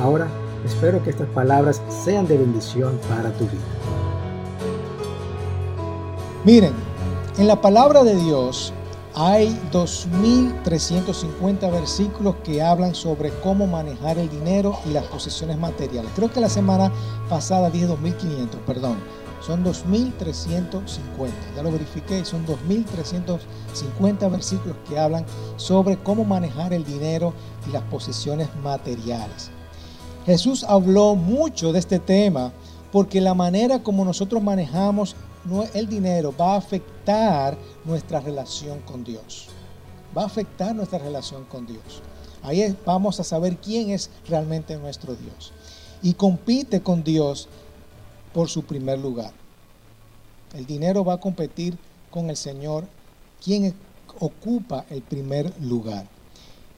Ahora, espero que estas palabras sean de bendición para tu vida. Miren, en la palabra de Dios hay 2.350 versículos que hablan sobre cómo manejar el dinero y las posesiones materiales. Creo que la semana pasada dije 2.500, perdón. Son 2.350. Ya lo verifiqué, son 2.350 versículos que hablan sobre cómo manejar el dinero y las posesiones materiales. Jesús habló mucho de este tema porque la manera como nosotros manejamos el dinero va a afectar nuestra relación con Dios. Va a afectar nuestra relación con Dios. Ahí vamos a saber quién es realmente nuestro Dios. Y compite con Dios por su primer lugar. El dinero va a competir con el Señor, quien ocupa el primer lugar.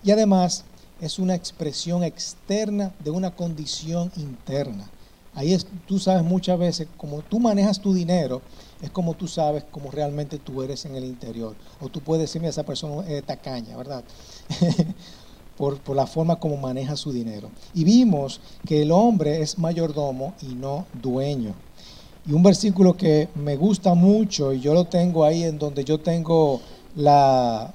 Y además, es una expresión externa de una condición interna. Ahí es, tú sabes muchas veces, como tú manejas tu dinero, es como tú sabes cómo realmente tú eres en el interior. O tú puedes decirme a esa persona es tacaña, ¿verdad? por, por, la forma como maneja su dinero. Y vimos que el hombre es mayordomo y no dueño. Y un versículo que me gusta mucho, y yo lo tengo ahí en donde yo tengo la,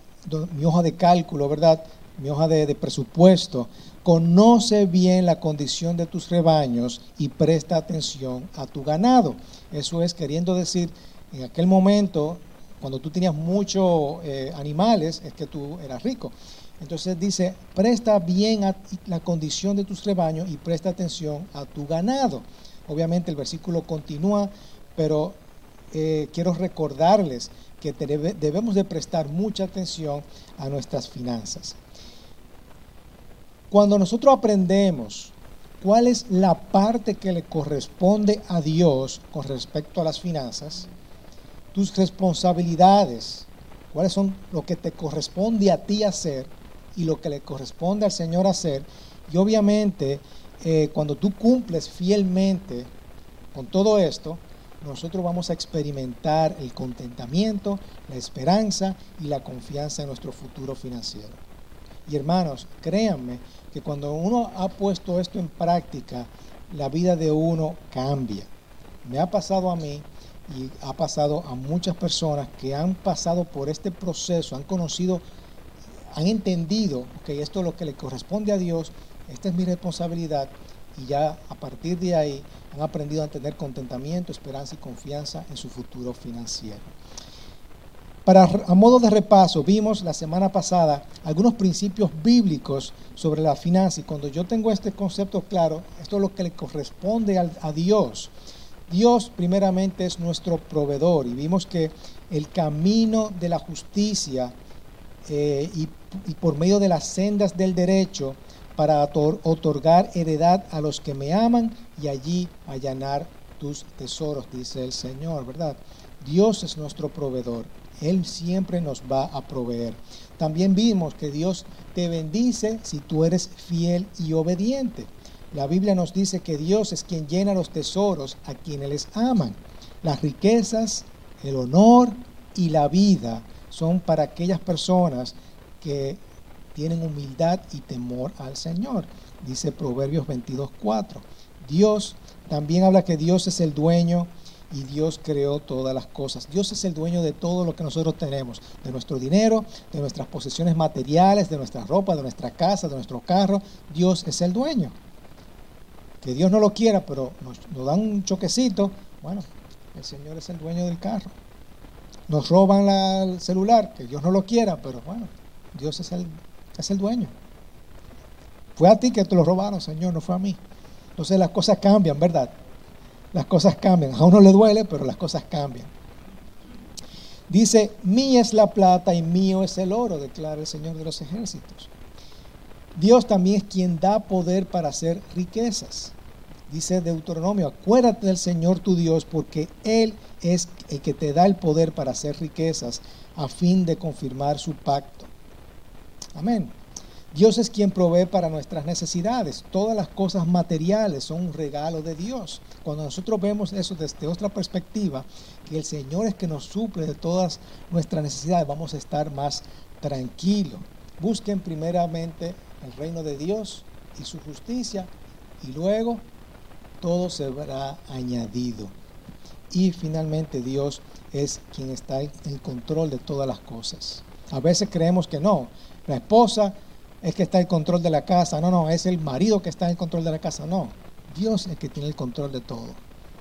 mi hoja de cálculo, ¿verdad? Mi hoja de, presupuesto, conoce bien la condición de tus rebaños y presta atención a tu ganado. Eso es queriendo decir, en aquel momento, cuando tú tenías muchos eh, animales, es que tú eras rico. Entonces dice, presta bien a la condición de tus rebaños y presta atención a tu ganado. Obviamente el versículo continúa, pero eh, quiero recordarles que debemos de prestar mucha atención a nuestras finanzas. Cuando nosotros aprendemos cuál es la parte que le corresponde a Dios con respecto a las finanzas, tus responsabilidades, cuáles son lo que te corresponde a ti hacer y lo que le corresponde al Señor hacer, y obviamente eh, cuando tú cumples fielmente con todo esto, nosotros vamos a experimentar el contentamiento, la esperanza y la confianza en nuestro futuro financiero. Y hermanos, créanme que cuando uno ha puesto esto en práctica, la vida de uno cambia. Me ha pasado a mí y ha pasado a muchas personas que han pasado por este proceso, han conocido, han entendido que esto es lo que le corresponde a Dios, esta es mi responsabilidad y ya a partir de ahí han aprendido a tener contentamiento, esperanza y confianza en su futuro financiero. Para, a modo de repaso, vimos la semana pasada algunos principios bíblicos sobre la finanza y cuando yo tengo este concepto claro, esto es lo que le corresponde a, Dios. Dios primeramente es nuestro proveedor y vimos que el camino de la justicia eh, y, y, por medio de las sendas del derecho para otorgar heredad a los que me aman y allí allanar tus tesoros, dice el Señor, ¿verdad? Dios es nuestro proveedor. Él siempre nos va a proveer. También vimos que Dios te bendice si tú eres fiel y obediente. La Biblia nos dice que Dios es quien llena los tesoros a quienes les aman. Las riquezas, el honor y la vida son para aquellas personas que tienen humildad y temor al Señor. Dice Proverbios 22.4. Dios también habla que Dios es el dueño y Dios creó todas las cosas. Dios es el dueño de todo lo que nosotros tenemos, de nuestro dinero, de nuestras posesiones materiales, de nuestra ropa, de nuestra casa, de nuestro carro. Dios es el dueño. Que Dios no lo quiera, pero nos, dan un choquecito. Bueno, el Señor es el dueño del carro. Nos roban el celular, que Dios no lo quiera, pero bueno, Dios es el, es el dueño. Fue a ti que te lo robaron, Señor, no fue a mí. Entonces las cosas cambian, ¿verdad? Las cosas cambian. A uno le duele, pero las cosas cambian. Dice, mía es la plata y mío es el oro, declara el Señor de los ejércitos. Dios también es quien da poder para hacer riquezas. Dice Deuteronomio, acuérdate del Señor tu Dios porque Él es el que te da el poder para hacer riquezas a fin de confirmar su pacto. Amén. Dios es quien provee para nuestras necesidades. Todas las cosas materiales son un regalo de Dios. Cuando nosotros vemos eso desde otra perspectiva, que el Señor es que nos suple de todas nuestras necesidades, vamos a estar más tranquilos. Busquen primeramente el reino de Dios y su justicia y luego todo se verá añadido. Y finalmente Dios es quien está en control de todas las cosas. A veces creemos que no, la esposa es que está en control de la casa, no, no, es el marido que está en control de la casa, no, Dios es el que tiene el control de todo.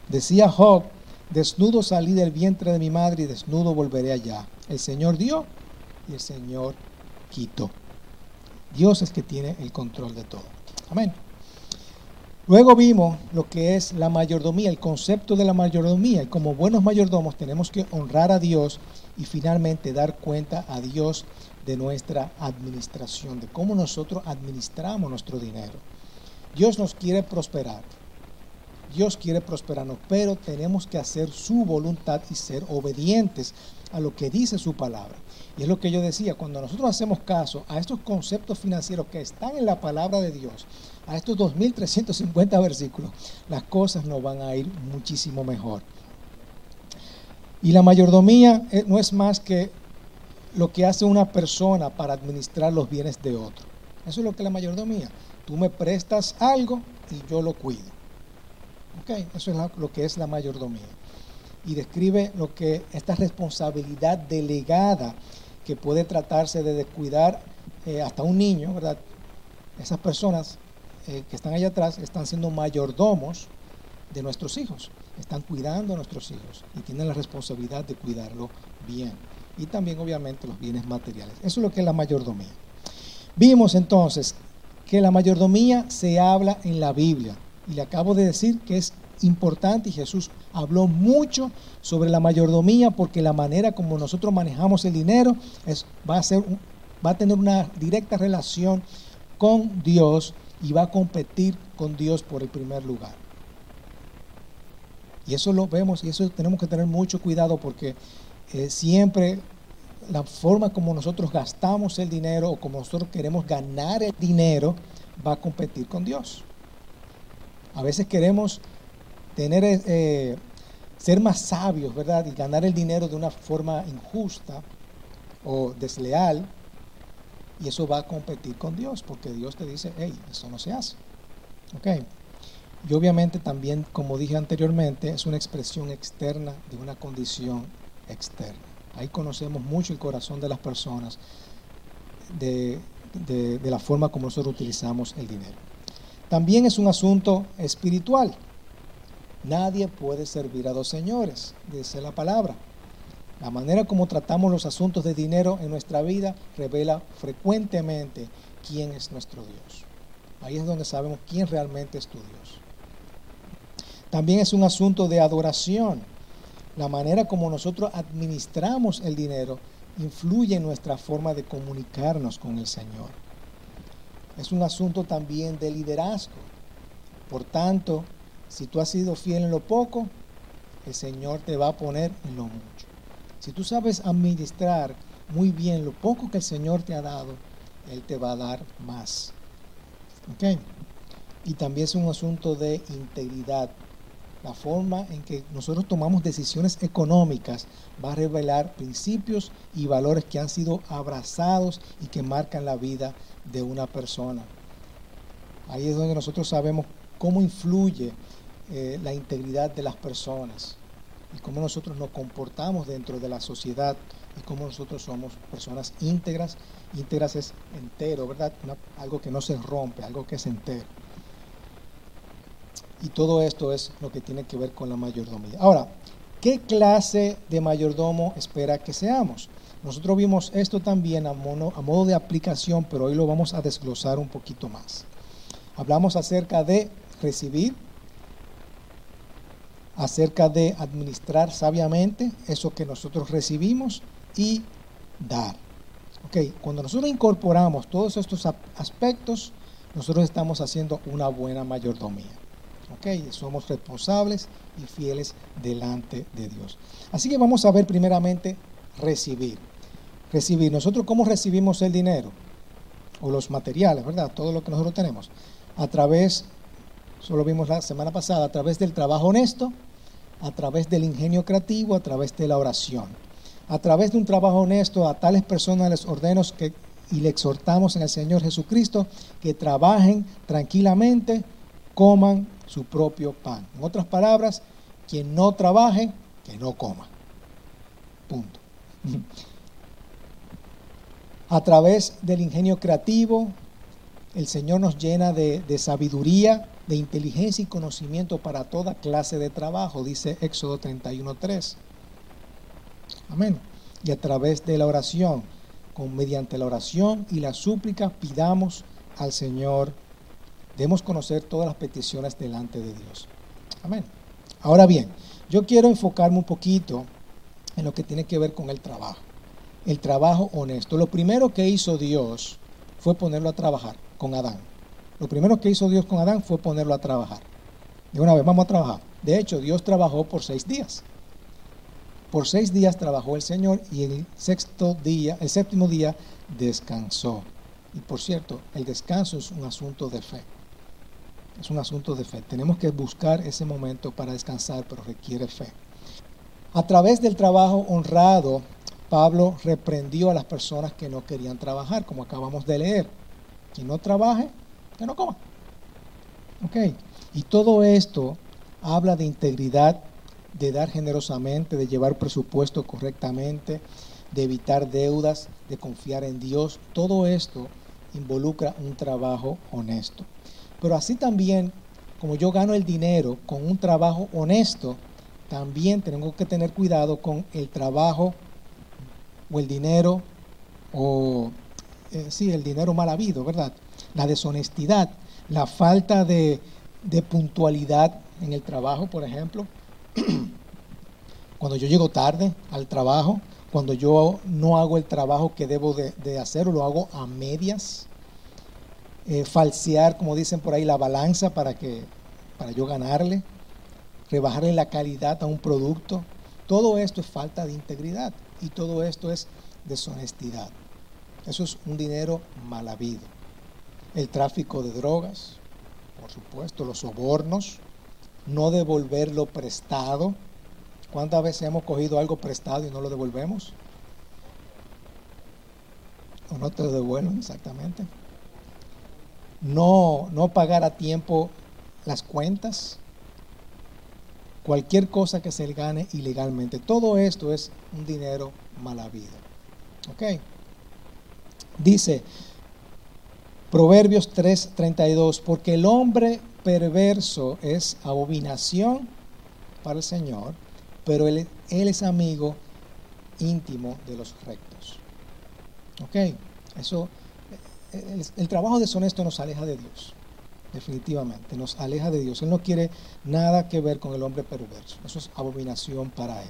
Decía Job, desnudo salí del vientre de mi madre y desnudo volveré allá. El Señor dio y el Señor quitó. Dios es que tiene el control de todo. Amén. Luego vimos lo que es la mayordomía, el concepto de la mayordomía. Y como buenos mayordomos tenemos que honrar a Dios y finalmente dar cuenta a Dios de nuestra administración, de cómo nosotros administramos nuestro dinero. Dios nos quiere prosperar. Dios quiere prosperarnos, pero tenemos que hacer su voluntad y ser obedientes a lo que dice su palabra. Y es lo que yo decía, cuando nosotros hacemos caso a estos conceptos financieros que están en la palabra de Dios, a estos 2.350 versículos, las cosas nos van a ir muchísimo mejor. Y la mayordomía eh, no es más que lo que hace una persona para administrar los bienes de otro. Eso es lo que es la mayordomía. Tú me prestas algo y yo lo cuido. Eso es lo que es la mayordomía. Y describe lo que esta responsabilidad delegada que puede tratarse de descuidar eh, hasta un niño, ¿verdad? Esas personas eh, que están allá atrás están siendo mayordomos de nuestros hijos, están cuidando a nuestros hijos y tienen la responsabilidad de cuidarlo bien. Y también obviamente los bienes materiales. Eso es lo que es la mayordomía. Vimos entonces que la mayordomía se habla en la Biblia. Y le acabo de decir que es importante y Jesús habló mucho sobre la mayordomía porque la manera como nosotros manejamos el dinero es, va, a ser, va a tener una directa relación con Dios y va a competir con Dios por el primer lugar. Y eso lo vemos y eso tenemos que tener mucho cuidado porque eh, siempre la forma como nosotros gastamos el dinero o como nosotros queremos ganar el dinero va a competir con Dios. A veces queremos tener, eh, ser más sabios, ¿verdad? Y ganar el dinero de una forma injusta o desleal. Y eso va a competir con Dios, porque Dios te dice, hey, eso no se hace. ¿Ok? Y obviamente también, como dije anteriormente, es una expresión externa de una condición externa. Ahí conocemos mucho el corazón de las personas, de, de la forma como nosotros utilizamos el dinero. También es un asunto espiritual. Nadie puede servir a dos señores, dice la palabra. La manera como tratamos los asuntos de dinero en nuestra vida revela frecuentemente quién es nuestro Dios. Ahí es donde sabemos quién realmente es tu Dios. También es un asunto de adoración. La manera como nosotros administramos el dinero influye en nuestra forma de comunicarnos con el Señor. Es un asunto también de liderazgo. Por tanto, si tú has sido fiel en lo poco, el Señor te va a poner en lo mucho. Si tú sabes administrar muy bien lo poco que el Señor te ha dado, Él te va a dar más. ¿Ok? Y también es un asunto de integridad. La forma en que nosotros tomamos decisiones económicas va a revelar principios y valores que han sido abrazados y que marcan la vida de una persona. Ahí es donde nosotros sabemos cómo influye eh, la integridad de las personas y cómo nosotros nos comportamos dentro de la sociedad y cómo nosotros somos personas íntegras. Íntegras es entero, ¿verdad? algo que no se rompe, algo que es entero. Y todo esto es lo que tiene que ver con la mayordomía. Ahora, ¿qué clase de mayordomo espera que seamos? Nosotros vimos esto también a, modo de aplicación, pero hoy lo vamos a desglosar un poquito más. Hablamos acerca de recibir, acerca de administrar sabiamente eso que nosotros recibimos y dar. Cuando nosotros incorporamos todos estos aspectos, nosotros estamos haciendo una buena mayordomía. Ok, somos responsables y fieles delante de Dios. Así que vamos a ver primeramente recibir. Recibir. Nosotros cómo recibimos el dinero o los materiales, ¿verdad? Todo lo que nosotros tenemos. A través, solo vimos la semana pasada, a través del trabajo honesto, a través del ingenio creativo, a través de la oración. A través de un trabajo honesto, a tales personas les ordeno que, y le exhortamos en el Señor Jesucristo que trabajen tranquilamente, coman su propio pan. En otras palabras, quien no trabaje, que no coma. Punto. A través del ingenio creativo, el Señor nos llena de, sabiduría, de inteligencia y conocimiento para toda clase de trabajo, dice Éxodo 31.3. Amén. Y a través de la oración, con, mediante la oración y la súplica, pidamos al Señor, demos conocer todas las peticiones delante de Dios. Amén. Ahora bien, yo quiero enfocarme un poquito en lo que tiene que ver con el trabajo. El trabajo honesto. Lo primero que hizo Dios fue ponerlo a trabajar con Adán. Lo primero que hizo Dios con Adán fue ponerlo a trabajar. De una vez, vamos a trabajar. De hecho, Dios trabajó por seis días. Por seis días trabajó el Señor y el sexto día, el séptimo día, descansó. Y por cierto, el descanso es un asunto de fe. Es un asunto de fe. Tenemos que buscar ese momento para descansar, pero requiere fe. A través del trabajo honrado, Pablo reprendió a las personas que no querían trabajar, como acabamos de leer. Quien no trabaje, que no coma. Ok. Y todo esto habla de integridad de dar generosamente, de llevar presupuesto correctamente, de evitar deudas, de confiar en Dios. Todo esto involucra un trabajo honesto. Pero así también, como yo gano el dinero con un trabajo honesto, también tengo que tener cuidado con el trabajo o el dinero, o eh, sí, el dinero mal habido, ¿verdad? La deshonestidad, la falta de, de puntualidad en el trabajo, por ejemplo. cuando yo llego tarde al trabajo, cuando yo no hago el trabajo que debo de, hacer o lo hago a medias, eh, falsear, como dicen por ahí, la balanza para, que, para yo ganarle, rebajarle la calidad a un producto, todo esto es falta de integridad y todo esto es deshonestidad. Eso es un dinero mal habido. El tráfico de drogas, por supuesto, los sobornos, no devolver lo prestado. ¿Cuántas veces hemos cogido algo prestado y no lo devolvemos? O no te lo devuelven exactamente. No, no pagar a tiempo las cuentas. Cualquier cosa que se gane ilegalmente. Todo esto es un dinero mal habido. ¿Ok? Dice Proverbios 3:32, porque el hombre perverso es abominación para el Señor, pero él, es amigo íntimo de los rectos. ¿Ok? Eso, el, trabajo deshonesto nos aleja de Dios, definitivamente, nos aleja de Dios. Él no quiere nada que ver con el hombre perverso. Eso es abominación para él.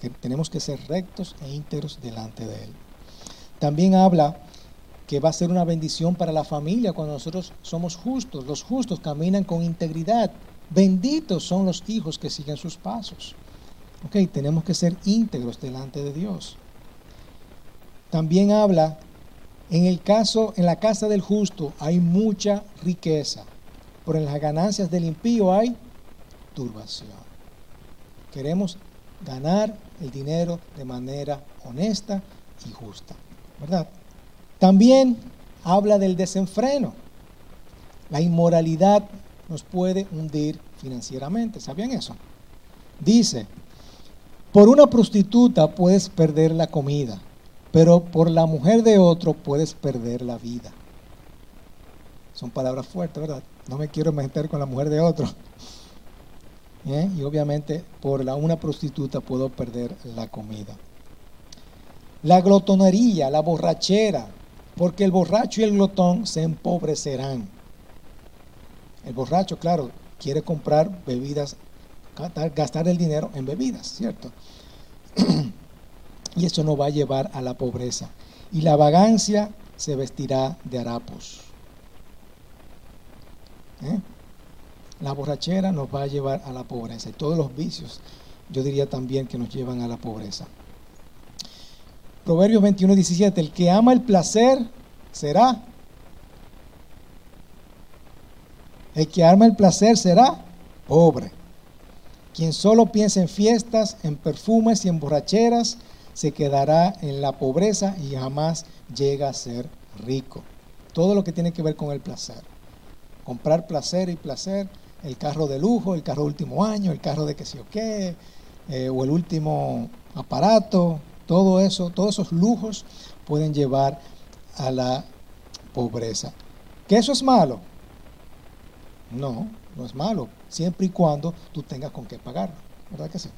Que tenemos que ser rectos e íntegros delante de él. También habla que va a ser una bendición para la familia cuando nosotros somos justos. Los justos caminan con integridad. Benditos son los hijos que siguen sus pasos. Ok, tenemos que ser íntegros delante de Dios. También habla, en el caso, en la casa del justo hay mucha riqueza, pero en las ganancias del impío hay turbación. Queremos ganar el dinero de manera honesta y justa, ¿verdad? También habla del desenfreno. La inmoralidad nos puede hundir financieramente. ¿Sabían eso? Dice, por una prostituta puedes perder la comida, pero por la mujer de otro puedes perder la vida. Son palabras fuertes, ¿verdad? No me quiero meter con la mujer de otro. ¿Eh? Y obviamente por la, una prostituta puedo perder la comida. La glotonería, la borrachera, porque el borracho y el glotón se empobrecerán. El borracho, claro, quiere comprar bebidas, gastar el dinero en bebidas, ¿cierto? y eso no va a llevar a la pobreza. y la vagancia se vestirá de harapos. ¿Eh? La borrachera nos va a llevar a la pobreza y todos los vicios, yo diría también que nos llevan a la pobreza. Proverbios 21, 17, el que ama el placer será. El que ama el placer será pobre. Quien solo piensa en fiestas, en perfumes y en borracheras, se quedará en la pobreza y jamás llega a ser rico. Todo lo que tiene que ver con el placer. Comprar placer y placer, el carro de lujo, el carro de último año, el carro de que sé o qué, eh, o el último aparato, todo eso, todos esos lujos pueden llevar a la pobreza. ¿Que eso es malo? No, no es malo, siempre y cuando tú tengas con qué pagarlo, ¿verdad que sí?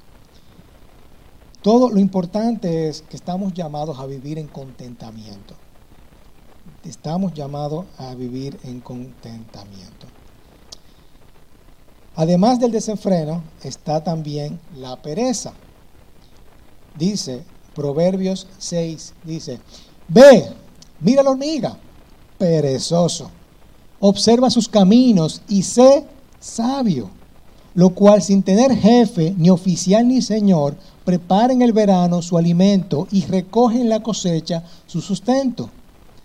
Todo lo importante es que estamos llamados a vivir en contentamiento. Estamos llamados a vivir en contentamiento. Además del desenfreno está también la pereza. Dice Proverbios 6, dice, ve, mira la hormiga, perezoso, observa sus caminos y sé sabio, lo cual sin tener jefe, ni oficial ni señor, prepara en el verano su alimento y recoge en la cosecha su sustento.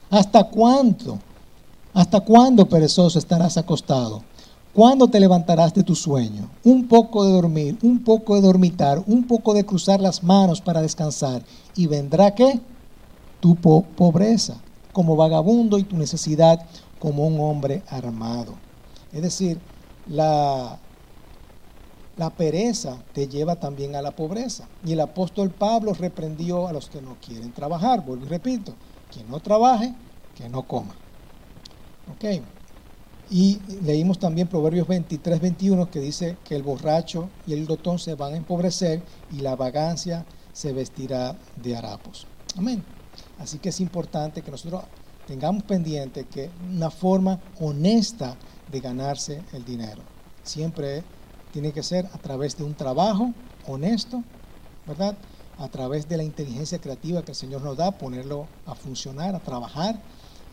¿Hasta cuándo? ¿Hasta cuándo, perezoso, estarás acostado? ¿Cuándo te levantarás de tu sueño? Un poco de dormir, un poco de dormitar, un poco de cruzar las manos para descansar. ¿Y vendrá qué? Tu pobreza como vagabundo y tu necesidad como un hombre armado. Es decir, la, la pereza te lleva también a la pobreza. Y el apóstol Pablo reprendió a los que no quieren trabajar. Vuelvo y repito, quien no trabaje, que no coma. Ok. Y leímos también Proverbios 23, 21 que dice que el borracho y el glotón se van a empobrecer y la vagancia se vestirá de harapos. Amén. Así que es importante que nosotros tengamos pendiente que una forma honesta de ganarse el dinero. Siempre tiene que ser a través de un trabajo honesto, ¿verdad? A través de la inteligencia creativa que el Señor nos da, ponerlo a funcionar, a trabajar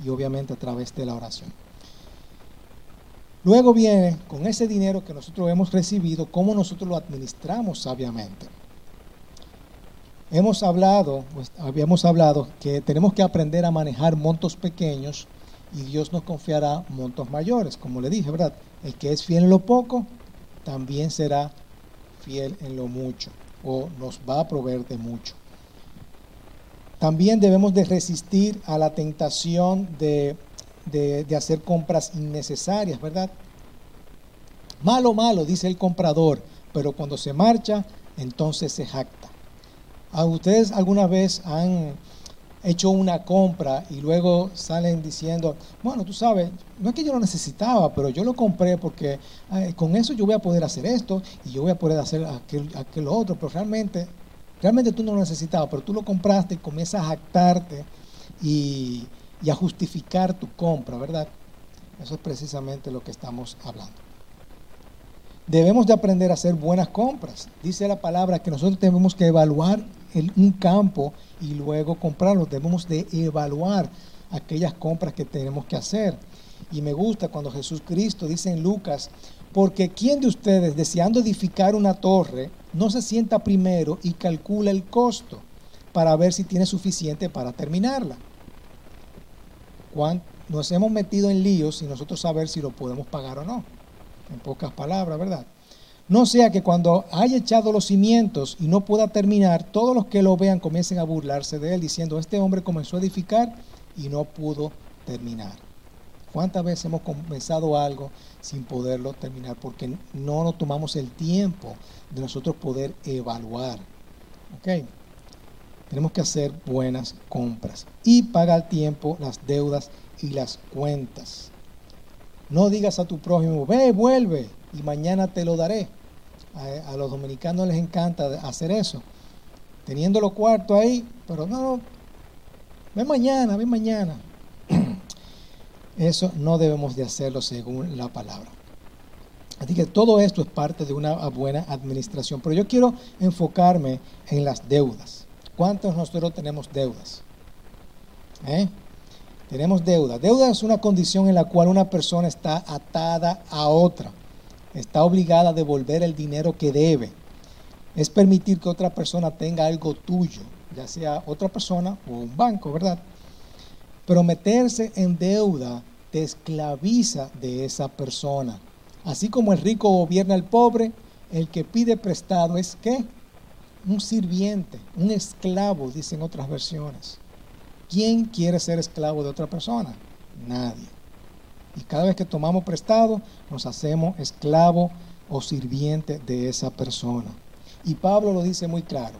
y obviamente a través de la oración. Luego viene con ese dinero que nosotros hemos recibido, cómo nosotros lo administramos sabiamente. Hemos hablado, pues, habíamos hablado que tenemos que aprender a manejar montos pequeños y Dios nos confiará montos mayores, como le dije, ¿verdad? El que es fiel en lo poco, también será fiel en lo mucho o nos va a proveer de mucho. También debemos de resistir a la tentación de, de, hacer compras innecesarias, ¿verdad? Malo, malo, dice el comprador, pero cuando se marcha, entonces se jacta. ¿A ustedes alguna vez han hecho una compra y luego salen diciendo, bueno, tú sabes, no es que yo lo necesitaba, pero yo lo compré porque con eso yo voy a poder hacer esto y yo voy a poder hacer aquel, aquel otro, pero realmente, realmente tú no lo necesitabas, pero tú lo compraste y comienzas a jactarte y, y a justificar tu compra, ¿verdad? Eso es precisamente lo que estamos hablando. Debemos de aprender a hacer buenas compras. Dice la palabra que nosotros tenemos que evaluar un campo y luego comprarlo. Debemos de evaluar aquellas compras que tenemos que hacer. Y me gusta cuando Jesús Cristo dice en Lucas, porque ¿quién de ustedes deseando edificar una torre no se sienta primero y calcula el costo para ver si tiene suficiente para terminarla? Nos hemos metido en líos y nosotros saber si lo podemos pagar o no en pocas palabras, ¿verdad? No sea que cuando haya echado los cimientos y no pueda terminar, todos los que lo vean comiencen a burlarse de él, diciendo, este hombre comenzó a edificar y no pudo terminar. ¿Cuántas veces hemos comenzado algo sin poderlo terminar? Porque no nos tomamos el tiempo de nosotros poder evaluar. ¿Ok? Tenemos que hacer buenas compras y pagar tiempo las deudas y las cuentas. No digas a tu prójimo, ve, vuelve y mañana te lo daré. A, los dominicanos les encanta hacer eso. Teniendo los cuartos ahí, pero no, ve mañana, ve mañana. Eso no debemos de hacerlo según la palabra. Así que todo esto es parte de una buena administración. Pero yo quiero enfocarme en las deudas. ¿Cuántos nosotros tenemos deudas? ¿Eh? Tenemos deuda. Deuda es una condición en la cual una persona está atada a otra. Está obligada a devolver el dinero que debe. Es permitir que otra persona tenga algo tuyo, ya sea otra persona o un banco, ¿verdad? Pero meterse en deuda te esclaviza de esa persona. Así como el rico gobierna al pobre, el que pide prestado es qué? Un sirviente, un esclavo, dicen otras versiones. ¿Quién quiere ser esclavo de otra persona? Nadie. Y cada vez que tomamos prestado, nos hacemos esclavo o sirviente de esa persona. Y Pablo lo dice muy claro.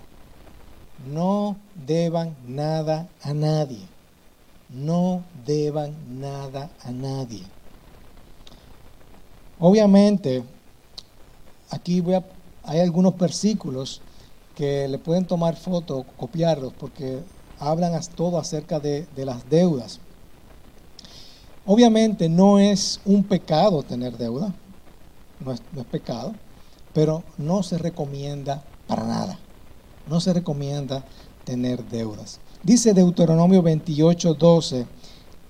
No deban nada a nadie. No deban nada a nadie. Obviamente, aquí voy a, hay algunos versículos que le pueden tomar foto, copiarlos, porque hablan todo acerca de, las deudas. Obviamente no es un pecado tener deuda, no es, pecado, pero no se recomienda para nada. No se recomienda tener deudas. Dice Deuteronomio 28, 12,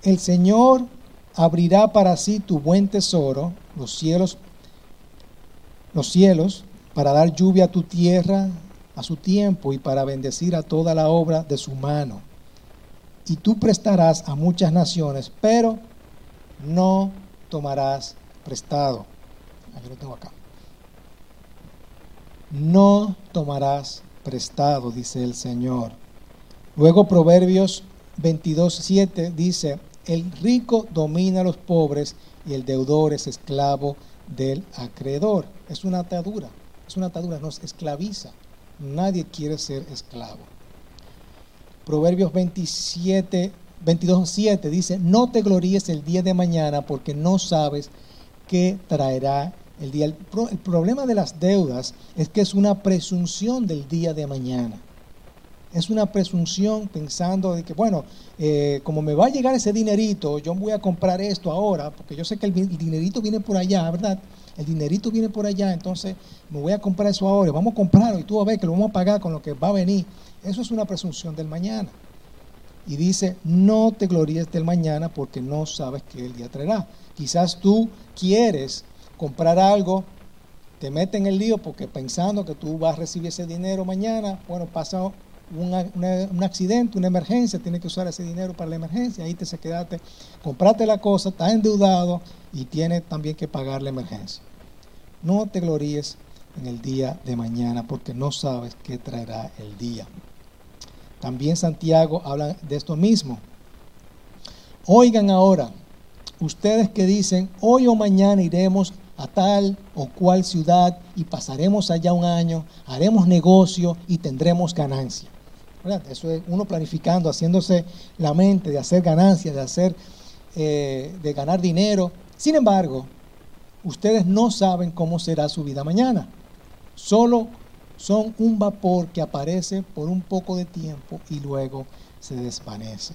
el Señor abrirá para sí tu buen tesoro, los cielos, los cielos, para dar lluvia a tu tierra a su tiempo y para bendecir a toda la obra de su mano. Y tú prestarás a muchas naciones, pero no tomarás prestado. Aquí lo tengo acá. No tomarás prestado, dice el Señor. Luego Proverbios 22.7 dice, el rico domina a los pobres y el deudor es esclavo del acreedor. Es una atadura, es una atadura, nos esclaviza. Nadie quiere ser esclavo. Proverbios 27, 22, 7 dice, no te gloríes el día de mañana porque no sabes qué traerá el día. El, problema de las deudas es que es una presunción del día de mañana. Es una presunción pensando de que, bueno, eh, como me va a llegar ese dinerito, yo voy a comprar esto ahora, porque yo sé que el, dinerito viene por allá, ¿verdad? el dinerito viene por allá, entonces me voy a comprar eso ahora, vamos a comprarlo y tú a ver que lo vamos a pagar con lo que va a venir. Eso es una presunción del mañana. Y dice, no te gloríes del mañana porque no sabes qué el día traerá. Quizás tú quieres comprar algo, te metes en el lío porque pensando que tú vas a recibir ese dinero mañana, bueno, pasa un accidente, una emergencia, tienes que usar ese dinero para la emergencia, ahí te se quedaste, compraste la cosa, estás endeudado y tienes también que pagar la emergencia. No te gloríes en el día de mañana porque no sabes qué traerá el día. También Santiago habla de esto mismo. Oigan ahora, ustedes que dicen, hoy o mañana iremos a tal o cual ciudad y pasaremos allá un año, haremos negocio y tendremos ganancia. Eso es uno planificando, haciéndose la mente de hacer ganancias, de hacer, eh, de ganar dinero. Sin embargo, ustedes no saben cómo será su vida mañana. Solo son un vapor que aparece por un poco de tiempo y luego se desvanece.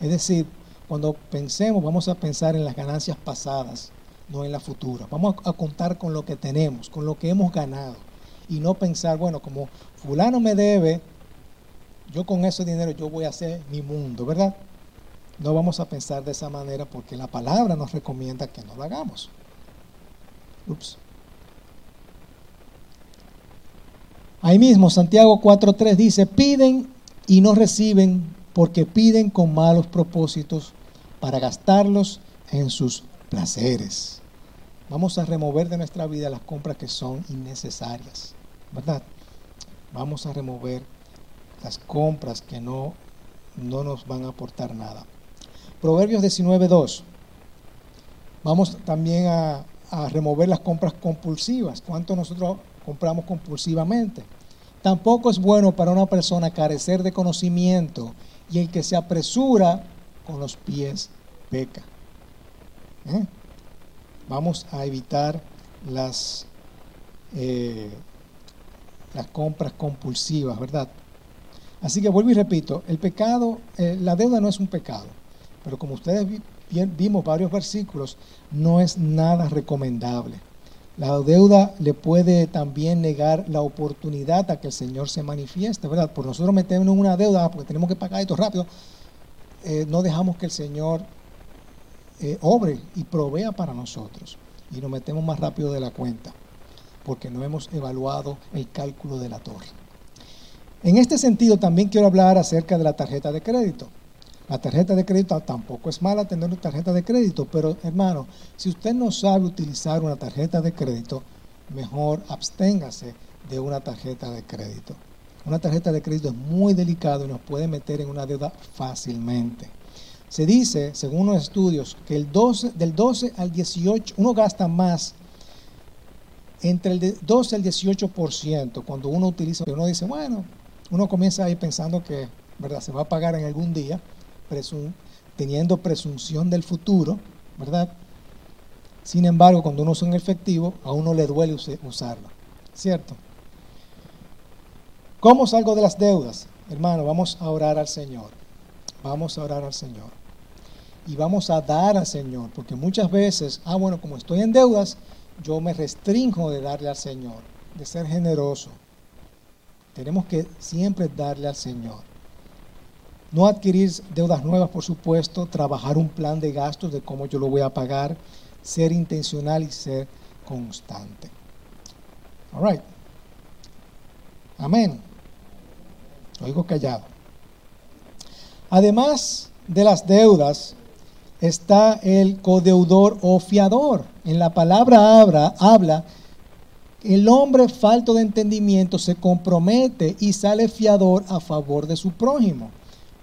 Es decir, cuando pensemos, vamos a pensar en las ganancias pasadas, no en la futura. Vamos a contar con lo que tenemos, con lo que hemos ganado. Y no pensar, bueno, como fulano me debe, yo con ese dinero yo voy a hacer mi mundo, ¿verdad? No vamos a pensar de esa manera porque la palabra nos recomienda que no lo hagamos. Ups. Ahí mismo, Santiago 4.3 dice, piden y no reciben porque piden con malos propósitos para gastarlos en sus placeres. Vamos a remover de nuestra vida las compras que son innecesarias, ¿verdad? Vamos a remover las compras que no, no nos van a aportar nada. Proverbios 19.2. Vamos también a, a remover las compras compulsivas. ¿Cuánto nosotros compramos compulsivamente? Tampoco es bueno para una persona carecer de conocimiento y el que se apresura con los pies peca. ¿Eh? Vamos a evitar las, eh, las compras compulsivas, ¿verdad? Así que vuelvo y repito, el pecado, eh, la deuda no es un pecado, pero como ustedes vimos varios versículos, no es nada recomendable. La deuda le puede también negar la oportunidad a que el Señor se manifieste, ¿verdad? Por nosotros meternos en una deuda, porque tenemos que pagar esto rápido, eh, no dejamos que el Señor eh, obre y provea para nosotros. Y nos metemos más rápido de la cuenta, porque no hemos evaluado el cálculo de la torre. En este sentido, también quiero hablar acerca de la tarjeta de crédito. La tarjeta de crédito tampoco es mala tener una tarjeta de crédito, pero hermano, si usted no sabe utilizar una tarjeta de crédito, mejor absténgase de una tarjeta de crédito. Una tarjeta de crédito es muy delicado y nos puede meter en una deuda fácilmente. Se dice, según los estudios, que el 12, del 12 al 18, uno gasta más entre el 12 al 18% cuando uno utiliza, uno dice, bueno, uno comienza ahí pensando que, ¿verdad? Se va a pagar en algún día teniendo presunción del futuro, ¿verdad? Sin embargo, cuando uno usa un efectivo, a uno le duele usarlo, ¿cierto? ¿Cómo salgo de las deudas? Hermano, vamos a orar al Señor. Vamos a orar al Señor. Y vamos a dar al Señor, porque muchas veces, ah, bueno, como estoy en deudas, yo me restringo de darle al Señor, de ser generoso. Tenemos que siempre darle al Señor. No adquirir deudas nuevas, por supuesto, trabajar un plan de gastos de cómo yo lo voy a pagar, ser intencional y ser constante. All. Amén. Oigo callado. Además de las deudas, está el codeudor o fiador. En la palabra habla, habla el hombre falto de entendimiento se compromete y sale fiador a favor de su prójimo.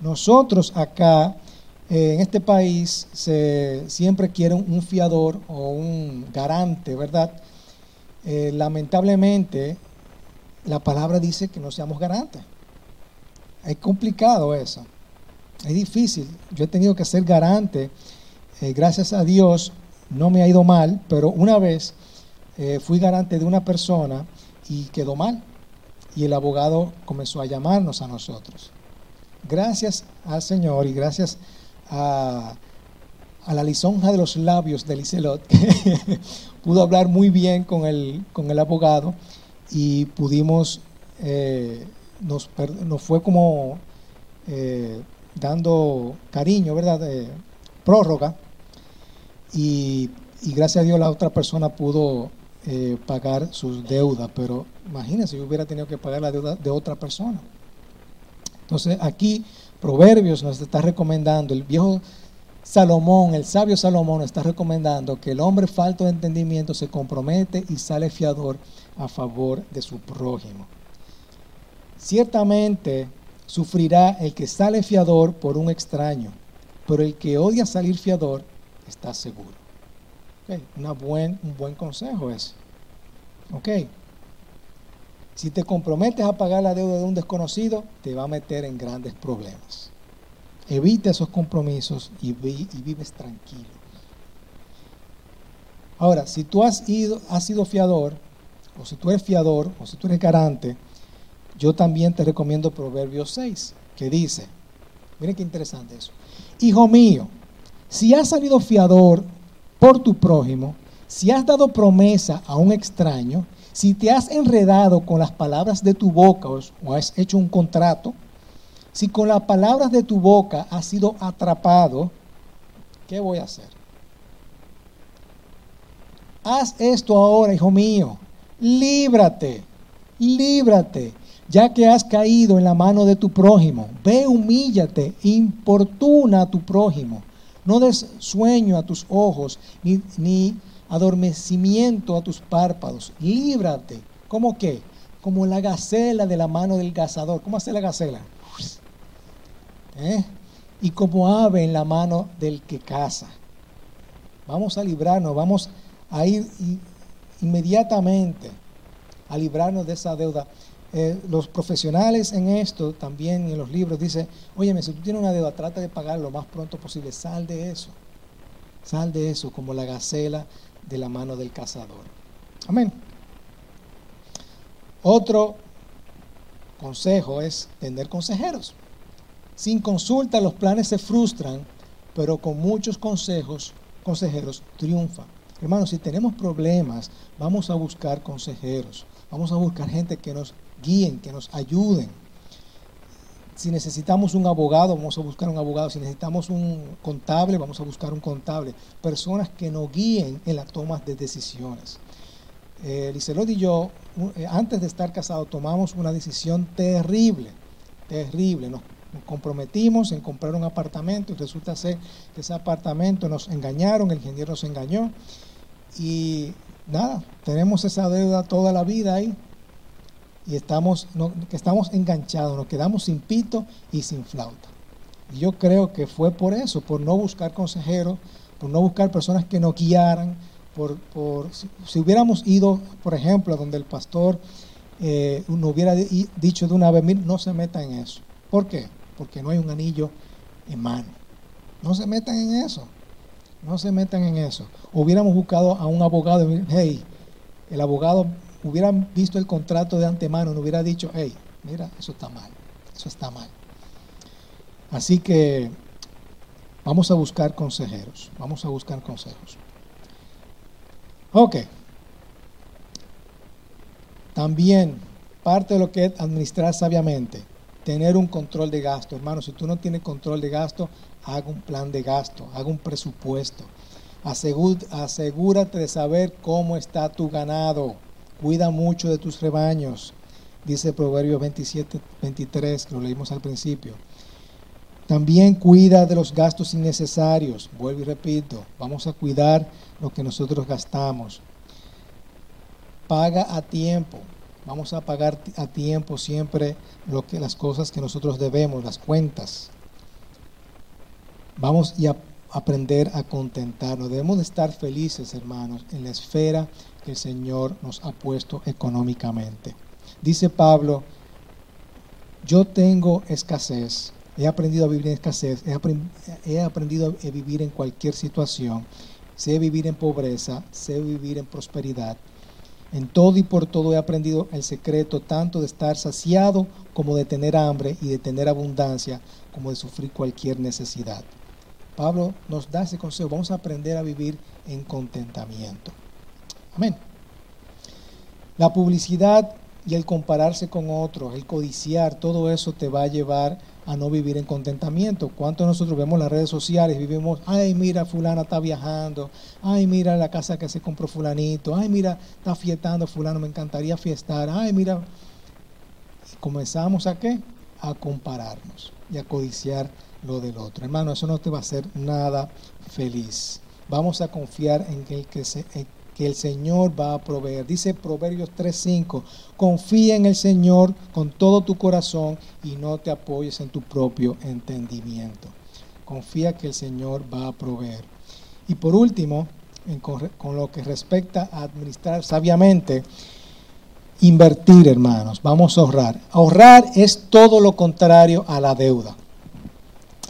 Nosotros acá, eh, en este país, se, siempre quieren un fiador o un garante, ¿verdad? Eh, lamentablemente, la palabra dice que no seamos garantes. Es complicado eso. Es difícil. Yo he tenido que ser garante. Eh, gracias a Dios no me ha ido mal, pero una vez fui garante de una persona y quedó mal. Y el abogado comenzó a llamarnos a nosotros gracias al Señor y gracias a, la lisonja de los labios de Liselot, que pudo hablar muy bien con el, con el abogado y pudimos, eh, nos, fue como eh, dando cariño, ¿verdad? prórroga. Y, gracias a Dios la otra persona pudo eh, pagar sus deudas, pero imagínense, yo hubiera tenido que pagar la deuda de otra persona. Entonces aquí Proverbios nos está recomendando, el viejo Salomón, el sabio Salomón está recomendando que el hombre falto de entendimiento se compromete y sale fiador a favor de su prójimo. Ciertamente sufrirá el que sale fiador por un extraño, pero el que odia salir fiador está seguro. Una buen, un buen consejo es. ¿Ok? Si te comprometes a pagar la deuda de un desconocido, te va a meter en grandes problemas. Evita esos compromisos y, vives tranquilo. Ahora, si tú has, ido, has sido fiador, o si tú eres fiador, o si tú eres garante, yo también te recomiendo Proverbios 6, que dice, miren qué interesante eso. Hijo mío, si has salido fiador por tu prójimo, si has dado promesa a un extraño, si te has enredado con las palabras de tu boca o has hecho un contrato, si con las palabras de tu boca has sido atrapado, ¿qué voy a hacer? Haz esto ahora, hijo mío. Líbrate, líbrate, ya que has caído en la mano de tu prójimo. Ve, humíllate, importuna a tu prójimo. No des sueño a tus ojos, ni, ni adormecimiento a tus párpados, líbrate. ¿Cómo qué? Como la gacela de la mano del cazador. ¿Cómo hace la gacela? ¿Eh? Y como ave en la mano del que caza. Vamos a librarnos, vamos a ir inmediatamente a librarnos de esa deuda. Eh, los profesionales en esto, también en los libros, dicen, óyeme, si tú tienes una deuda, trata de pagar lo más pronto posible, sal de eso. Sal de eso, como la gacela de la mano del cazador. Amén. Otro consejo es tener consejeros. Sin consulta los planes se frustran, pero con muchos consejos, consejeros triunfan. Hermanos, si tenemos problemas, vamos a buscar consejeros, vamos a buscar gente que nos guíen, que nos ayuden. Si necesitamos un abogado, vamos a buscar un abogado. Si necesitamos un contable, vamos a buscar un contable. Personas que nos guíen en la toma de decisiones. Eh, Licelot y yo, eh, antes de estar casados, tomamos una decisión terrible, terrible. Nos comprometimos en comprar un apartamento y resulta ser que ese apartamento nos engañaron, el ingeniero nos engañó y nada, tenemos esa deuda toda la vida ahí y estamos, no, estamos enganchados, nos quedamos sin pito y sin flauta. Y yo creo que fue por eso, por no buscar consejeros, por no buscar personas que nos guiaran, por, por si, hubiéramos ido, por ejemplo, donde el pastor eh, nos hubiera dicho de una vez, no se metan en eso. ¿Por qué? Porque no hay un anillo en mano. No se metan en eso. No se metan en eso. Hubiéramos buscado a un abogado hey, el abogado hubiera visto el contrato de antemano, no hubiera dicho, hey, mira, eso está mal, eso está mal. Así que vamos a buscar consejeros, vamos a buscar consejos. Ok. También parte de lo que es administrar sabiamente, tener un control de gasto. Hermano, si tú no tienes control de gasto, haga un plan de gasto, haga un presupuesto. asegúrate de saber cómo está tu ganado. Cuida mucho de tus rebaños, dice Proverbios 27, 23, que lo leímos al principio. También cuida de los gastos innecesarios. Vuelvo y repito, vamos a cuidar lo que nosotros gastamos. Paga a tiempo. Vamos a pagar a tiempo siempre lo que, las cosas que nosotros debemos, las cuentas. Vamos a aprender a contentarnos. Debemos de estar felices, hermanos, en la esfera el Señor nos ha puesto económicamente. Dice Pablo, yo tengo escasez, he aprendido a vivir en escasez, he, aprend he aprendido a vivir en cualquier situación, sé vivir en pobreza, sé vivir en prosperidad. En todo y por todo he aprendido el secreto tanto de estar saciado como de tener hambre y de tener abundancia como de sufrir cualquier necesidad. Pablo nos da ese consejo. Vamos a aprender a vivir en contentamiento. Amén. La publicidad y el compararse con otros, el codiciar, todo eso te va a llevar a no vivir en contentamiento. ¿Cuántos nosotros vemos las redes sociales? Vivimos, ay, mira, fulana está viajando, ay, mira la casa que se compró fulanito, ay, mira, está fiestando fulano, me encantaría fiestar, ay, mira. Y comenzamos a qué? A compararnos y a codiciar lo del otro. Hermano, eso no te va a hacer nada feliz. Vamos a confiar en el, que, se, que el Señor va a proveer. Dice Proverbios 3:5, confía en el Señor con todo tu corazón y no te apoyes en tu propio entendimiento. Confía que el Señor va a proveer. Y por último, en, con lo que respecta a administrar sabiamente, invertir, hermanos, vamos a ahorrar. Ahorrar es todo lo contrario a la deuda.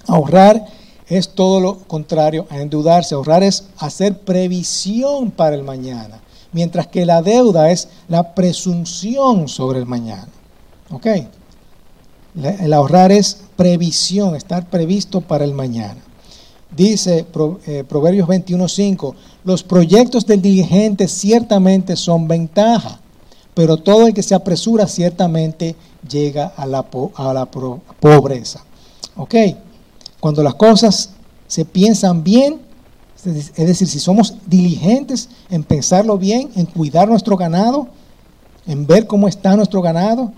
Ahorrar es todo lo contrario a endeudarse. Ahorrar es hacer previsión para el mañana, mientras que la deuda es la presunción sobre el mañana. ¿Ok? El ahorrar es previsión, estar previsto para el mañana. Dice eh, Proverbios 21.5, los proyectos del diligente ciertamente son ventaja, pero todo el que se apresura ciertamente llega a la, a la pobreza. ¿Ok? Cuando las cosas se piensan bien, es decir, si somos diligentes en pensarlo bien, en cuidar nuestro ganado, en ver cómo está nuestro ganado,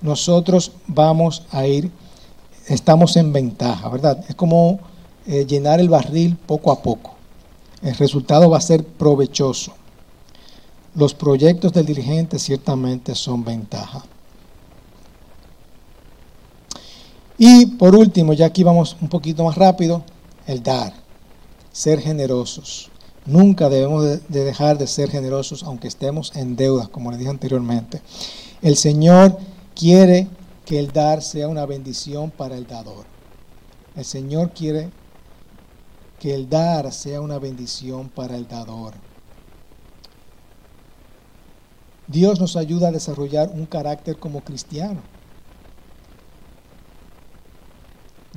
nosotros vamos a ir, estamos en ventaja, ¿verdad? Es como eh, llenar el barril poco a poco. El resultado va a ser provechoso. Los proyectos del dirigente ciertamente son ventaja. Y por último, ya aquí vamos un poquito más rápido, el dar, ser generosos. Nunca debemos de dejar de ser generosos aunque estemos en deuda, como le dije anteriormente. El Señor quiere que el dar sea una bendición para el dador. El Señor quiere que el dar sea una bendición para el dador. Dios nos ayuda a desarrollar un carácter como cristiano.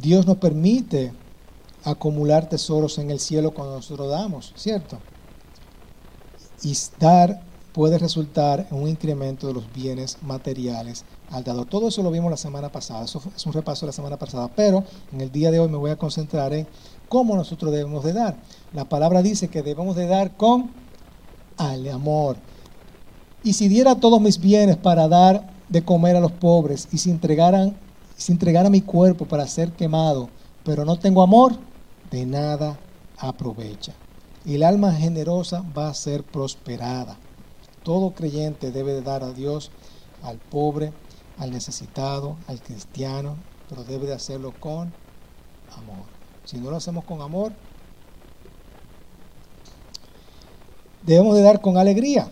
Dios nos permite acumular tesoros en el cielo cuando nosotros damos, ¿cierto? Y dar puede resultar en un incremento de los bienes materiales al dador. Todo eso lo vimos la semana pasada, eso es un repaso de la semana pasada, pero en el día de hoy me voy a concentrar en cómo nosotros debemos de dar. La palabra dice que debemos de dar con al amor. Y si diera todos mis bienes para dar de comer a los pobres y si entregaran si entregara mi cuerpo para ser quemado, pero no tengo amor, de nada aprovecha. Y el alma generosa va a ser prosperada. Todo creyente debe de dar a Dios al pobre, al necesitado, al cristiano, pero debe de hacerlo con amor. Si no lo hacemos con amor, debemos de dar con alegría.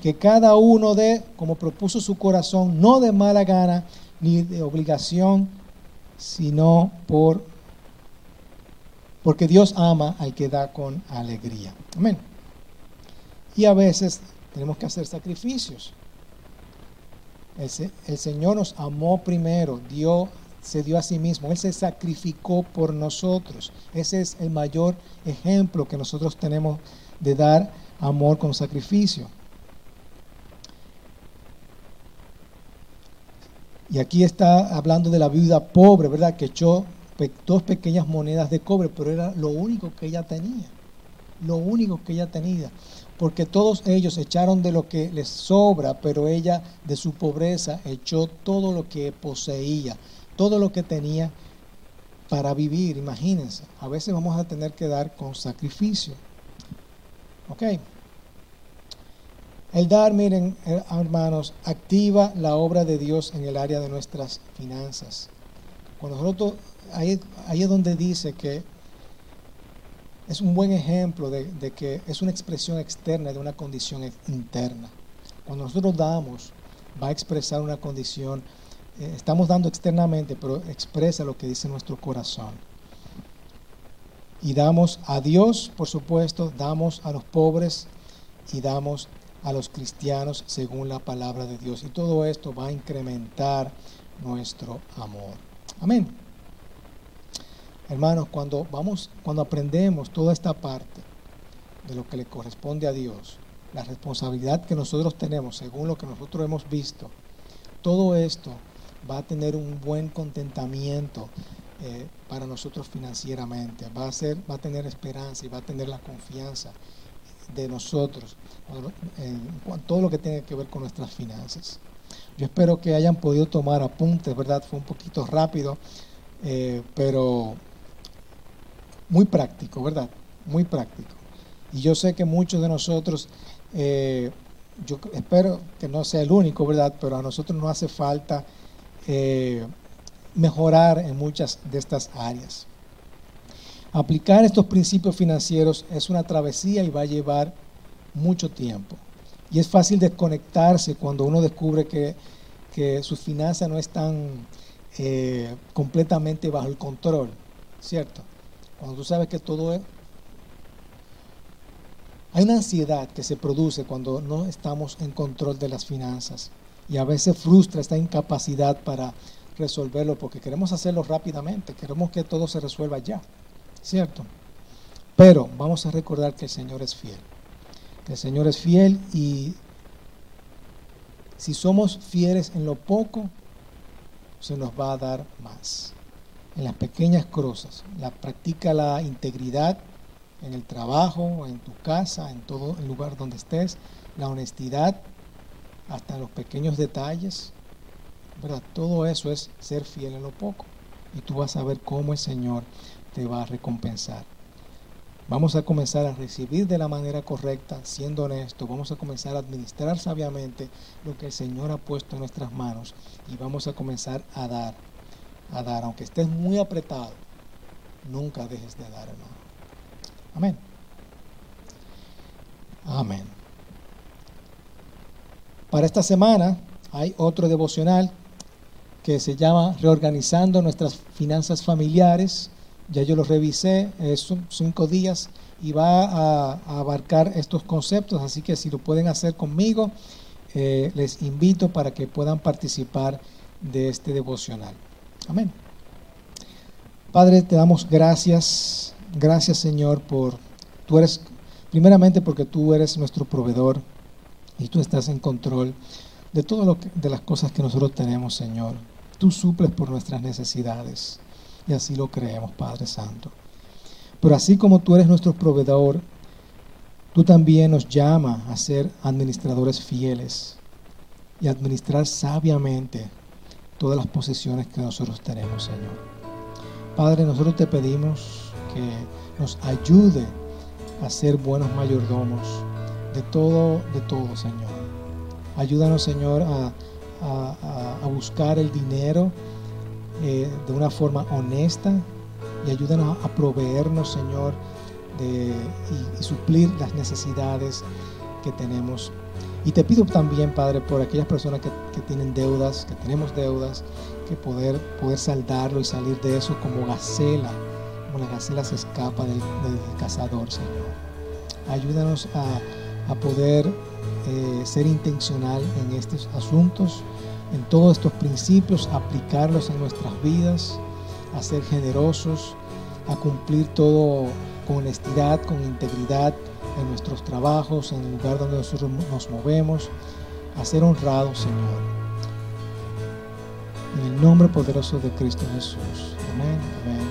Que cada uno dé, como propuso su corazón, no de mala gana ni de obligación, sino por porque Dios ama al que da con alegría. Amén. Y a veces tenemos que hacer sacrificios. El, Señor nos amó primero, dio, se dio a sí mismo, Él se sacrificó por nosotros. Ese es el mayor ejemplo que nosotros tenemos de dar amor con sacrificio. Y aquí está hablando de la viuda pobre, ¿verdad? Que echó dos pequeñas monedas de cobre, pero era lo único que ella tenía. Lo único que ella tenía porque todos ellos echaron de lo que les sobra, pero ella de su pobreza echó todo lo que poseía, todo lo que tenía para vivir. Imagínense, a veces vamos a tener que dar con sacrificio. ¿Ok? El dar, miren, eh, hermanos, activa la obra de Dios en el área de nuestras finanzas. Cuando nosotros, ahí, es donde dice que es un buen ejemplo de, que es una expresión externa de una condición interna. Cuando nosotros damos, va a expresar una condición, eh, estamos dando externamente, pero expresa lo que dice nuestro corazón. Y damos a Dios, por supuesto, damos a los pobres y damos a los cristianos según la palabra de Dios. Y todo esto va a incrementar nuestro amor. Amén. Hermanos, cuando vamos, cuando aprendemos toda esta parte de lo que le corresponde a Dios, la responsabilidad que nosotros tenemos según lo que nosotros hemos visto, todo esto va a tener un buen contentamiento eh, para nosotros financieramente, va a, ser, va a tener esperanza y va a tener la confianza de nosotros en todo lo que tiene que ver con nuestras finanzas. Yo espero que hayan podido tomar apuntes, ¿verdad? Fue un poquito rápido, eh, pero muy práctico, ¿verdad? Muy práctico. Y yo sé que muchos de nosotros, eh, yo espero que no sea el único, ¿verdad? Pero a nosotros nos hace falta eh, mejorar en muchas de estas áreas. Aplicar estos principios financieros es una travesía y va a llevar mucho tiempo. Y es fácil desconectarse cuando uno descubre que, que sus finanzas no están eh, completamente bajo el control, ¿cierto? Cuando tú sabes que todo es... Hay una ansiedad que se produce cuando no estamos en control de las finanzas y a veces frustra esta incapacidad para resolverlo porque queremos hacerlo rápidamente, queremos que todo se resuelva ya, ¿cierto? Pero vamos a recordar que el Señor es fiel, que el Señor es fiel y si somos fieles en lo poco, se nos va a dar más en las pequeñas cosas. La practica la integridad en el trabajo, en tu casa, en todo el lugar donde estés, la honestidad, hasta los pequeños detalles. ¿verdad? Todo eso es ser fiel en lo poco. Y tú vas a ver cómo el Señor te va a recompensar. Vamos a comenzar a recibir de la manera correcta, siendo honesto. Vamos a comenzar a administrar sabiamente lo que el Señor ha puesto en nuestras manos. Y vamos a comenzar a dar a dar, aunque estés muy apretado, nunca dejes de dar, hermano. Amén. Amén. Para esta semana hay otro devocional que se llama Reorganizando nuestras finanzas familiares. Ya yo lo revisé, son cinco días y va a, abarcar estos conceptos, así que si lo pueden hacer conmigo, eh, les invito para que puedan participar de este devocional. Amén. Padre, te damos gracias, gracias Señor por, tú eres, primeramente porque tú eres nuestro proveedor y tú estás en control. de que, de las cosas que nosotros tenemos, Señor. Tú suples por nuestras necesidades. Y así lo creemos, Padre Santo. Pero así como tú eres nuestro proveedor, tú también nos llamas a ser administradores fieles y administrar sabiamente todas las posesiones que nosotros tenemos, Señor. Padre, nosotros te pedimos que nos ayude a ser buenos mayordomos de todo, de todo, Señor. Ayúdanos, Señor, a, buscar el dinero eh, de una forma honesta y ayúdanos a, proveernos, Señor, de, y, suplir las necesidades que tenemos. Y te pido también, Padre, por aquellas personas que, tienen deudas, que tenemos deudas, que poder, poder saldarlo y salir de eso como gacela, como la gacela se escapa del, cazador, Señor. Ayúdanos a, poder eh, ser intencional en estos asuntos, en todos estos principios, aplicarlos en nuestras vidas a ser generosos, a cumplir todo con honestidad, con integridad en nuestros trabajos, en el lugar donde nosotros nos movemos, a ser honrados, Señor. En el nombre poderoso de Cristo Jesús. Amén, amén.